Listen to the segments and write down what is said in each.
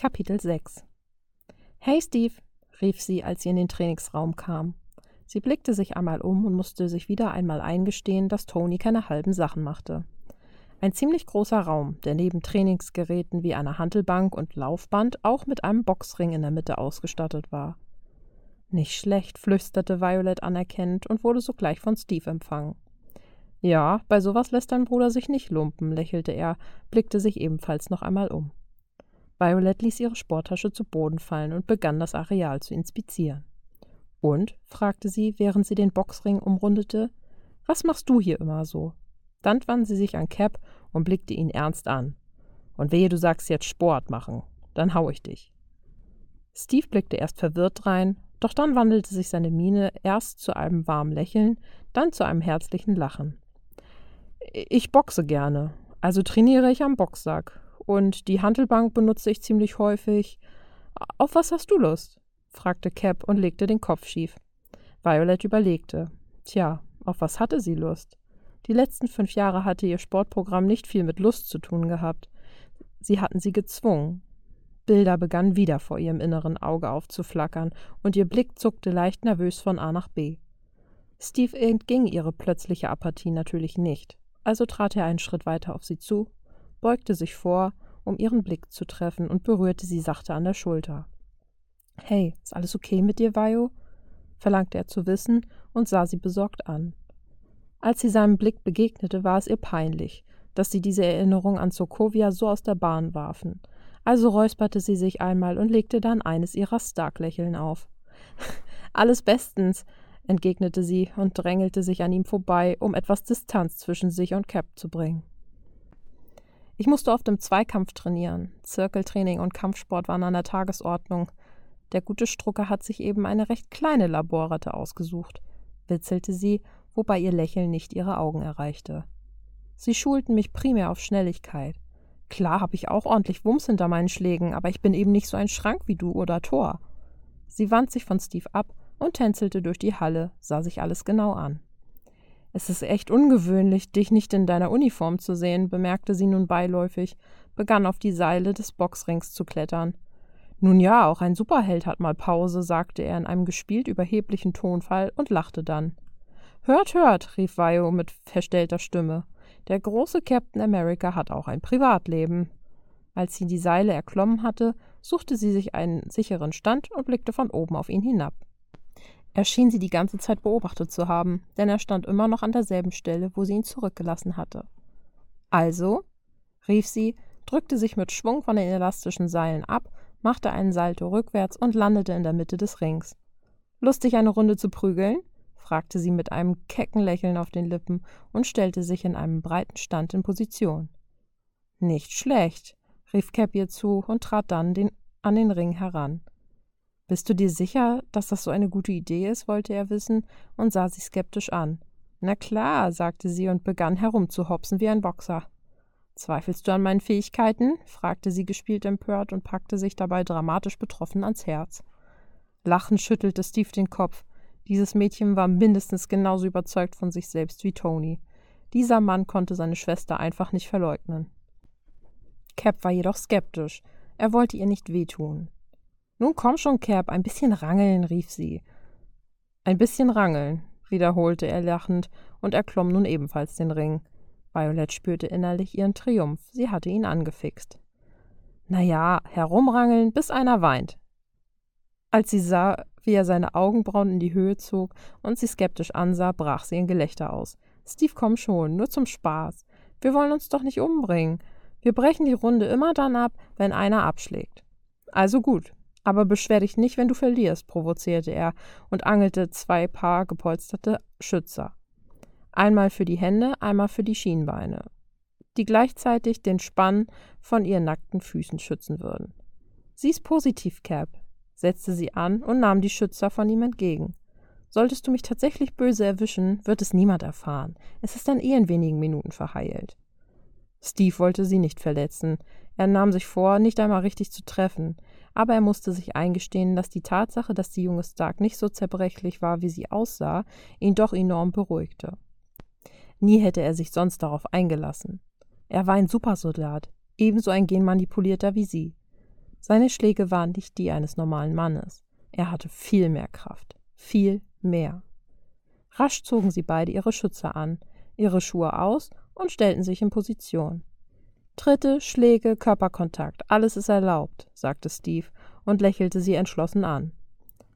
Kapitel 6 Hey Steve, rief sie, als sie in den Trainingsraum kam. Sie blickte sich einmal um und musste sich wieder einmal eingestehen, dass Tony keine halben Sachen machte. Ein ziemlich großer Raum, der neben Trainingsgeräten wie einer Hantelbank und Laufband auch mit einem Boxring in der Mitte ausgestattet war. Nicht schlecht, flüsterte Violet anerkennend und wurde sogleich von Steve empfangen. Ja, bei sowas lässt dein Bruder sich nicht lumpen, lächelte er, blickte sich ebenfalls noch einmal um. Violet ließ ihre Sporttasche zu Boden fallen und begann das Areal zu inspizieren. Und? fragte sie, während sie den Boxring umrundete. Was machst du hier immer so? Dann wandte sie sich an Cap und blickte ihn ernst an. Und wehe, du sagst jetzt Sport machen, dann hau ich dich. Steve blickte erst verwirrt rein, doch dann wandelte sich seine Miene erst zu einem warmen Lächeln, dann zu einem herzlichen Lachen. Ich boxe gerne, also trainiere ich am Boxsack und die Handelbank benutze ich ziemlich häufig. Auf was hast du Lust? fragte Cap und legte den Kopf schief. Violet überlegte. Tja, auf was hatte sie Lust? Die letzten fünf Jahre hatte ihr Sportprogramm nicht viel mit Lust zu tun gehabt. Sie hatten sie gezwungen. Bilder begannen wieder vor ihrem inneren Auge aufzuflackern, und ihr Blick zuckte leicht nervös von A nach B. Steve entging ihre plötzliche Apathie natürlich nicht, also trat er einen Schritt weiter auf sie zu beugte sich vor, um ihren Blick zu treffen und berührte sie sachte an der Schulter. Hey, ist alles okay mit dir, Vajo? verlangte er zu wissen und sah sie besorgt an. Als sie seinem Blick begegnete, war es ihr peinlich, dass sie diese Erinnerung an Sokovia so aus der Bahn warfen. Also räusperte sie sich einmal und legte dann eines ihrer Stark-Lächeln auf. Alles bestens, entgegnete sie und drängelte sich an ihm vorbei, um etwas Distanz zwischen sich und Cap zu bringen. Ich musste oft im Zweikampf trainieren. Zirkeltraining und Kampfsport waren an der Tagesordnung. Der gute Strucker hat sich eben eine recht kleine Laborratte ausgesucht, witzelte sie, wobei ihr Lächeln nicht ihre Augen erreichte. Sie schulten mich primär auf Schnelligkeit. Klar habe ich auch ordentlich Wumms hinter meinen Schlägen, aber ich bin eben nicht so ein Schrank wie du oder Thor. Sie wand sich von Steve ab und tänzelte durch die Halle, sah sich alles genau an. Es ist echt ungewöhnlich, dich nicht in deiner Uniform zu sehen, bemerkte sie nun beiläufig, begann auf die Seile des Boxrings zu klettern. Nun ja, auch ein Superheld hat mal Pause, sagte er in einem gespielt überheblichen Tonfall und lachte dann. Hört, hört, rief Vio mit verstellter Stimme. Der große Captain America hat auch ein Privatleben. Als sie die Seile erklommen hatte, suchte sie sich einen sicheren Stand und blickte von oben auf ihn hinab. Er schien sie die ganze Zeit beobachtet zu haben, denn er stand immer noch an derselben Stelle, wo sie ihn zurückgelassen hatte. Also? rief sie, drückte sich mit Schwung von den elastischen Seilen ab, machte einen Salto rückwärts und landete in der Mitte des Rings. Lustig, eine Runde zu prügeln? fragte sie mit einem kecken Lächeln auf den Lippen und stellte sich in einem breiten Stand in Position. Nicht schlecht, rief Cap ihr zu und trat dann den, an den Ring heran. Bist du dir sicher, dass das so eine gute Idee ist? wollte er wissen und sah sie skeptisch an. Na klar, sagte sie und begann herumzuhopsen wie ein Boxer. Zweifelst du an meinen Fähigkeiten? fragte sie gespielt empört und packte sich dabei dramatisch betroffen ans Herz. Lachend schüttelte Steve den Kopf. Dieses Mädchen war mindestens genauso überzeugt von sich selbst wie Tony. Dieser Mann konnte seine Schwester einfach nicht verleugnen. Cap war jedoch skeptisch. Er wollte ihr nicht wehtun. Nun komm schon, Cap, ein bisschen rangeln, rief sie. Ein bisschen rangeln, wiederholte er lachend und erklomm nun ebenfalls den Ring. Violet spürte innerlich ihren Triumph, sie hatte ihn angefixt. Na ja, herumrangeln, bis einer weint. Als sie sah, wie er seine Augenbrauen in die Höhe zog und sie skeptisch ansah, brach sie in Gelächter aus. Steve, komm schon, nur zum Spaß. Wir wollen uns doch nicht umbringen. Wir brechen die Runde immer dann ab, wenn einer abschlägt. Also gut, aber beschwer dich nicht, wenn du verlierst, provozierte er und angelte zwei Paar gepolsterte Schützer. Einmal für die Hände, einmal für die Schienbeine, die gleichzeitig den Spann von ihren nackten Füßen schützen würden. Sieh's positiv, Cap, setzte sie an und nahm die Schützer von ihm entgegen. Solltest du mich tatsächlich böse erwischen, wird es niemand erfahren. Es ist dann eh in wenigen Minuten verheilt. Steve wollte sie nicht verletzen. Er nahm sich vor, nicht einmal richtig zu treffen aber er musste sich eingestehen, dass die Tatsache, dass die junge Stark nicht so zerbrechlich war, wie sie aussah, ihn doch enorm beruhigte. Nie hätte er sich sonst darauf eingelassen. Er war ein Supersoldat, ebenso ein Genmanipulierter wie sie. Seine Schläge waren nicht die eines normalen Mannes. Er hatte viel mehr Kraft. Viel mehr. Rasch zogen sie beide ihre Schütze an, ihre Schuhe aus und stellten sich in Position. Tritte, Schläge, Körperkontakt, alles ist erlaubt, sagte Steve und lächelte sie entschlossen an.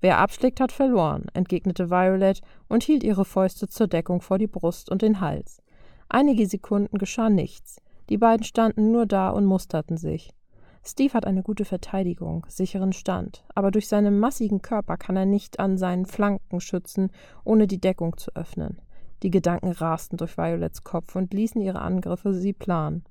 Wer abschlägt, hat verloren, entgegnete Violet und hielt ihre Fäuste zur Deckung vor die Brust und den Hals. Einige Sekunden geschah nichts. Die beiden standen nur da und musterten sich. Steve hat eine gute Verteidigung, sicheren Stand, aber durch seinen massigen Körper kann er nicht an seinen Flanken schützen, ohne die Deckung zu öffnen. Die Gedanken rasten durch Violets Kopf und ließen ihre Angriffe sie planen.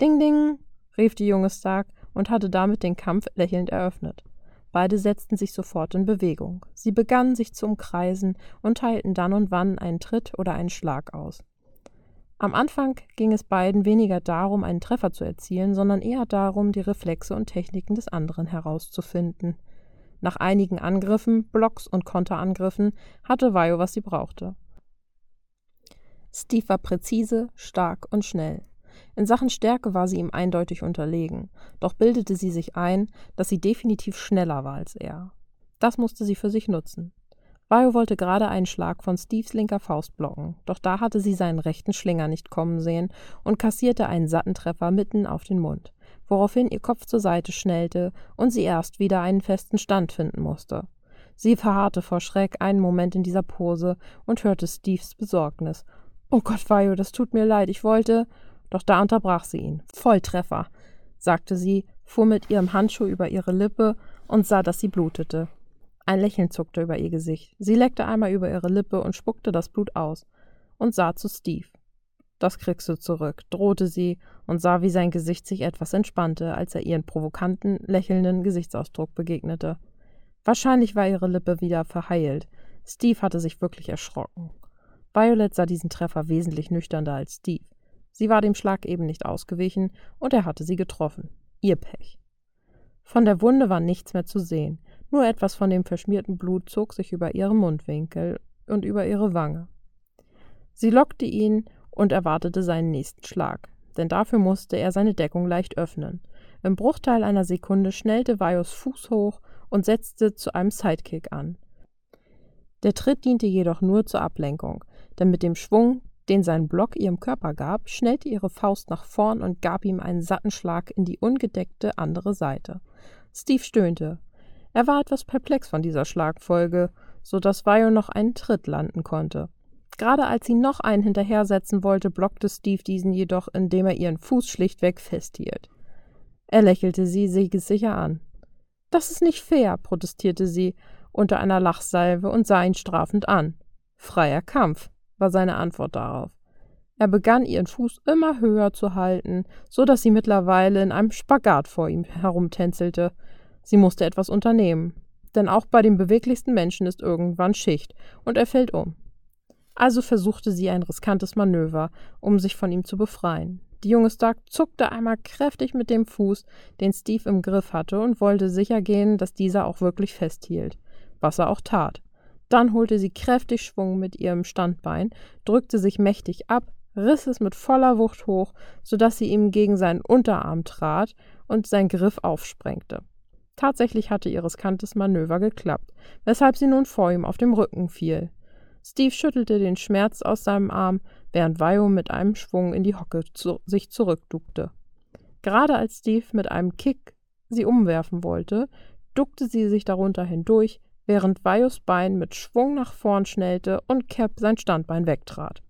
Ding, ding, rief die junge Stark und hatte damit den Kampf lächelnd eröffnet. Beide setzten sich sofort in Bewegung. Sie begannen sich zu umkreisen und teilten dann und wann einen Tritt oder einen Schlag aus. Am Anfang ging es beiden weniger darum, einen Treffer zu erzielen, sondern eher darum, die Reflexe und Techniken des anderen herauszufinden. Nach einigen Angriffen, Blocks und Konterangriffen hatte Vajo, was sie brauchte. Steve war präzise, stark und schnell. In Sachen Stärke war sie ihm eindeutig unterlegen, doch bildete sie sich ein, dass sie definitiv schneller war als er. Das musste sie für sich nutzen. Vajo wollte gerade einen Schlag von Steves linker Faust blocken, doch da hatte sie seinen rechten Schlinger nicht kommen sehen und kassierte einen satten Treffer mitten auf den Mund, woraufhin ihr Kopf zur Seite schnellte und sie erst wieder einen festen Stand finden musste. Sie verharrte vor Schreck einen Moment in dieser Pose und hörte Steves Besorgnis. Oh Gott, Vajo, das tut mir leid, ich wollte. Doch da unterbrach sie ihn. Volltreffer, sagte sie, fuhr mit ihrem Handschuh über ihre Lippe und sah, dass sie blutete. Ein Lächeln zuckte über ihr Gesicht. Sie leckte einmal über ihre Lippe und spuckte das Blut aus und sah zu Steve. Das kriegst du zurück, drohte sie und sah, wie sein Gesicht sich etwas entspannte, als er ihren provokanten, lächelnden Gesichtsausdruck begegnete. Wahrscheinlich war ihre Lippe wieder verheilt. Steve hatte sich wirklich erschrocken. Violet sah diesen Treffer wesentlich nüchterner als Steve. Sie war dem Schlag eben nicht ausgewichen und er hatte sie getroffen. Ihr Pech. Von der Wunde war nichts mehr zu sehen. Nur etwas von dem verschmierten Blut zog sich über ihren Mundwinkel und über ihre Wange. Sie lockte ihn und erwartete seinen nächsten Schlag, denn dafür musste er seine Deckung leicht öffnen. Im Bruchteil einer Sekunde schnellte Vajos Fuß hoch und setzte zu einem Sidekick an. Der Tritt diente jedoch nur zur Ablenkung, denn mit dem Schwung, den sein Block ihrem Körper gab, schnellte ihre Faust nach vorn und gab ihm einen satten Schlag in die ungedeckte andere Seite. Steve stöhnte. Er war etwas perplex von dieser Schlagfolge, so dass Vio noch einen Tritt landen konnte. Gerade als sie noch einen hinterhersetzen wollte, blockte Steve diesen jedoch, indem er ihren Fuß schlichtweg festhielt. Er lächelte sie sicher an. Das ist nicht fair, protestierte sie unter einer Lachsalve und sah ihn strafend an. Freier Kampf, war seine Antwort darauf. Er begann ihren Fuß immer höher zu halten, so dass sie mittlerweile in einem Spagat vor ihm herumtänzelte. Sie musste etwas unternehmen, denn auch bei dem beweglichsten Menschen ist irgendwann Schicht und er fällt um. Also versuchte sie ein riskantes Manöver, um sich von ihm zu befreien. Die junge Stark zuckte einmal kräftig mit dem Fuß, den Steve im Griff hatte, und wollte sicher gehen, dass dieser auch wirklich festhielt, was er auch tat. Dann holte sie kräftig Schwung mit ihrem Standbein, drückte sich mächtig ab, riss es mit voller Wucht hoch, so dass sie ihm gegen seinen Unterarm trat und sein Griff aufsprengte. Tatsächlich hatte ihr riskantes Manöver geklappt, weshalb sie nun vor ihm auf dem Rücken fiel. Steve schüttelte den Schmerz aus seinem Arm, während Vio mit einem Schwung in die Hocke zu sich zurückduckte. Gerade als Steve mit einem Kick sie umwerfen wollte, duckte sie sich darunter hindurch, während Vios Bein mit Schwung nach vorn schnellte und Cap sein Standbein wegtrat.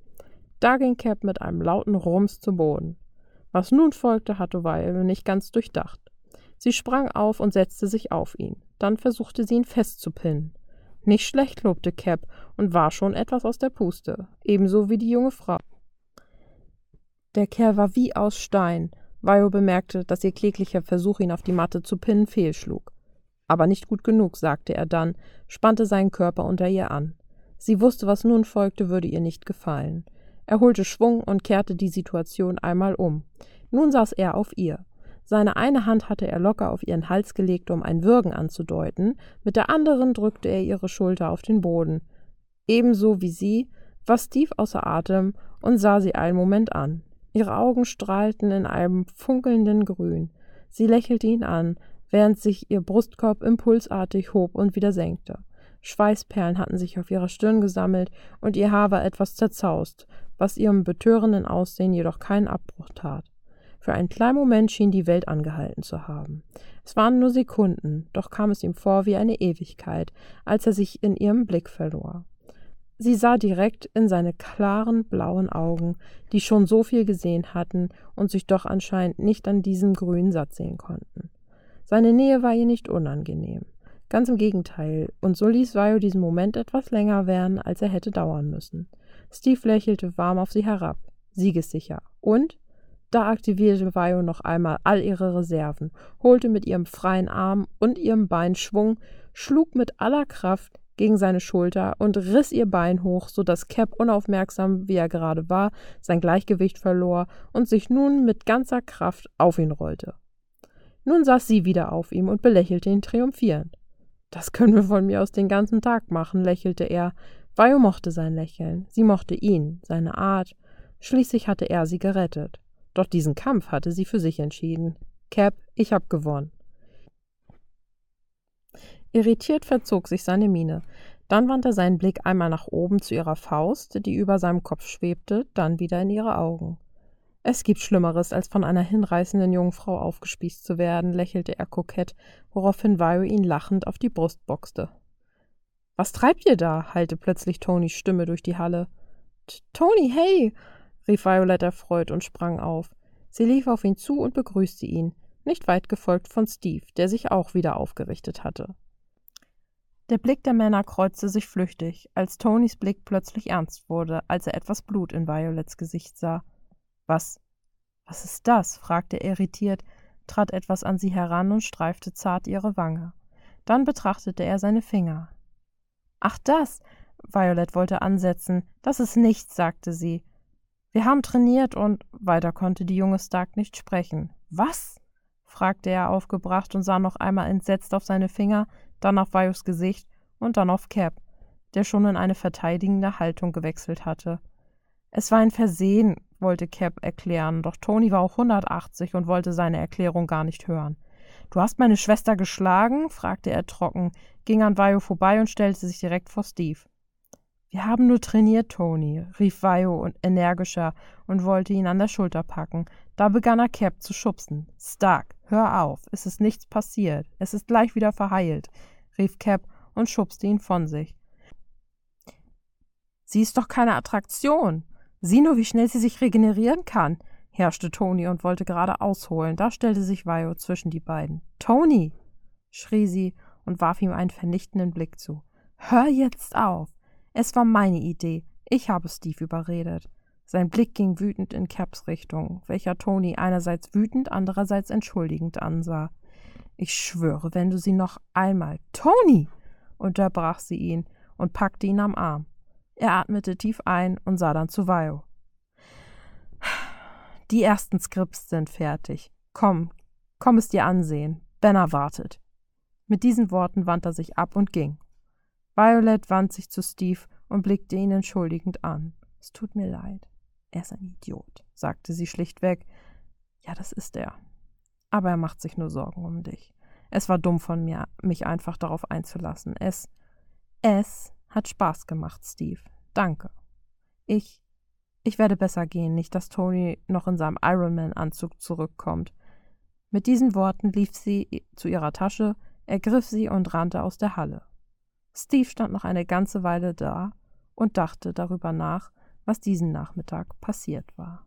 Da ging Cap mit einem lauten Rums zu Boden. Was nun folgte, hatte Vio nicht ganz durchdacht. Sie sprang auf und setzte sich auf ihn. Dann versuchte sie ihn festzupinnen. Nicht schlecht, lobte Cap und war schon etwas aus der Puste, ebenso wie die junge Frau. Der Kerl war wie aus Stein. Vio bemerkte, dass ihr kläglicher Versuch, ihn auf die Matte zu pinnen, fehlschlug. Aber nicht gut genug, sagte er dann, spannte seinen Körper unter ihr an. Sie wusste, was nun folgte, würde ihr nicht gefallen. Er holte Schwung und kehrte die Situation einmal um. Nun saß er auf ihr. Seine eine Hand hatte er locker auf ihren Hals gelegt, um ein Würgen anzudeuten, mit der anderen drückte er ihre Schulter auf den Boden. Ebenso wie sie war Steve außer Atem und sah sie einen Moment an. Ihre Augen strahlten in einem funkelnden Grün. Sie lächelte ihn an, während sich ihr Brustkorb impulsartig hob und wieder senkte. Schweißperlen hatten sich auf ihrer Stirn gesammelt und ihr Haar war etwas zerzaust, was ihrem betörenden Aussehen jedoch keinen Abbruch tat. Für einen kleinen Moment schien die Welt angehalten zu haben. Es waren nur Sekunden, doch kam es ihm vor wie eine Ewigkeit, als er sich in ihrem Blick verlor. Sie sah direkt in seine klaren blauen Augen, die schon so viel gesehen hatten und sich doch anscheinend nicht an diesem grünen Satz sehen konnten. Seine Nähe war ihr nicht unangenehm. Ganz im Gegenteil, und so ließ Vio diesen Moment etwas länger werden, als er hätte dauern müssen. Steve lächelte warm auf sie herab, siegessicher. Und? Da aktivierte Vio noch einmal all ihre Reserven, holte mit ihrem freien Arm und ihrem Bein Schwung, schlug mit aller Kraft gegen seine Schulter und riss ihr Bein hoch, so dass Cap, unaufmerksam wie er gerade war, sein Gleichgewicht verlor und sich nun mit ganzer Kraft auf ihn rollte. Nun saß sie wieder auf ihm und belächelte ihn triumphierend. Das können wir von mir aus den ganzen Tag machen, lächelte er. Vio mochte sein Lächeln, sie mochte ihn, seine Art. Schließlich hatte er sie gerettet. Doch diesen Kampf hatte sie für sich entschieden. Cap, ich hab gewonnen. Irritiert verzog sich seine Miene. Dann wandte er seinen Blick einmal nach oben zu ihrer Faust, die über seinem Kopf schwebte, dann wieder in ihre Augen. Es gibt Schlimmeres, als von einer hinreißenden Jungfrau aufgespießt zu werden, lächelte er kokett, woraufhin Vio ihn lachend auf die Brust boxte. Was treibt ihr da? hallte plötzlich Tonys Stimme durch die Halle. Tony, hey! rief Violet erfreut und sprang auf. Sie lief auf ihn zu und begrüßte ihn, nicht weit gefolgt von Steve, der sich auch wieder aufgerichtet hatte. Der Blick der Männer kreuzte sich flüchtig, als Tonys Blick plötzlich ernst wurde, als er etwas Blut in Violets Gesicht sah. Was? Was ist das? fragte er irritiert, trat etwas an sie heran und streifte zart ihre Wange. Dann betrachtete er seine Finger. Ach, das! Violet wollte ansetzen. Das ist nichts, sagte sie. Wir haben trainiert und weiter konnte die junge Stark nicht sprechen. Was? fragte er aufgebracht und sah noch einmal entsetzt auf seine Finger, dann auf Vajos Gesicht und dann auf Cap, der schon in eine verteidigende Haltung gewechselt hatte. Es war ein Versehen, wollte Cap erklären, doch Tony war auch 180 und wollte seine Erklärung gar nicht hören. Du hast meine Schwester geschlagen? fragte er trocken, ging an Vajo vorbei und stellte sich direkt vor Steve. Wir haben nur trainiert, Tony, rief Vajo energischer und wollte ihn an der Schulter packen. Da begann er Cap zu schubsen. Stark, hör auf, es ist nichts passiert, es ist gleich wieder verheilt, rief Cap und schubste ihn von sich. Sie ist doch keine Attraktion. Sieh nur, wie schnell sie sich regenerieren kann, herrschte Toni und wollte gerade ausholen. Da stellte sich Vio zwischen die beiden. Toni! schrie sie und warf ihm einen vernichtenden Blick zu. Hör jetzt auf! Es war meine Idee. Ich habe Steve überredet. Sein Blick ging wütend in Caps Richtung, welcher Toni einerseits wütend, andererseits entschuldigend ansah. Ich schwöre, wenn du sie noch einmal. Toni! unterbrach sie ihn und packte ihn am Arm. Er atmete tief ein und sah dann zu Vio. Die ersten Skripts sind fertig. Komm, komm es dir ansehen. Benner wartet. Mit diesen Worten wandte er sich ab und ging. Violet wandte sich zu Steve und blickte ihn entschuldigend an. Es tut mir leid. Er ist ein Idiot, sagte sie schlichtweg. Ja, das ist er. Aber er macht sich nur Sorgen um dich. Es war dumm von mir, mich einfach darauf einzulassen. Es, es hat Spaß gemacht, Steve. Danke. Ich. Ich werde besser gehen, nicht, dass Tony noch in seinem Ironman-Anzug zurückkommt. Mit diesen Worten lief sie zu ihrer Tasche, ergriff sie und rannte aus der Halle. Steve stand noch eine ganze Weile da und dachte darüber nach, was diesen Nachmittag passiert war.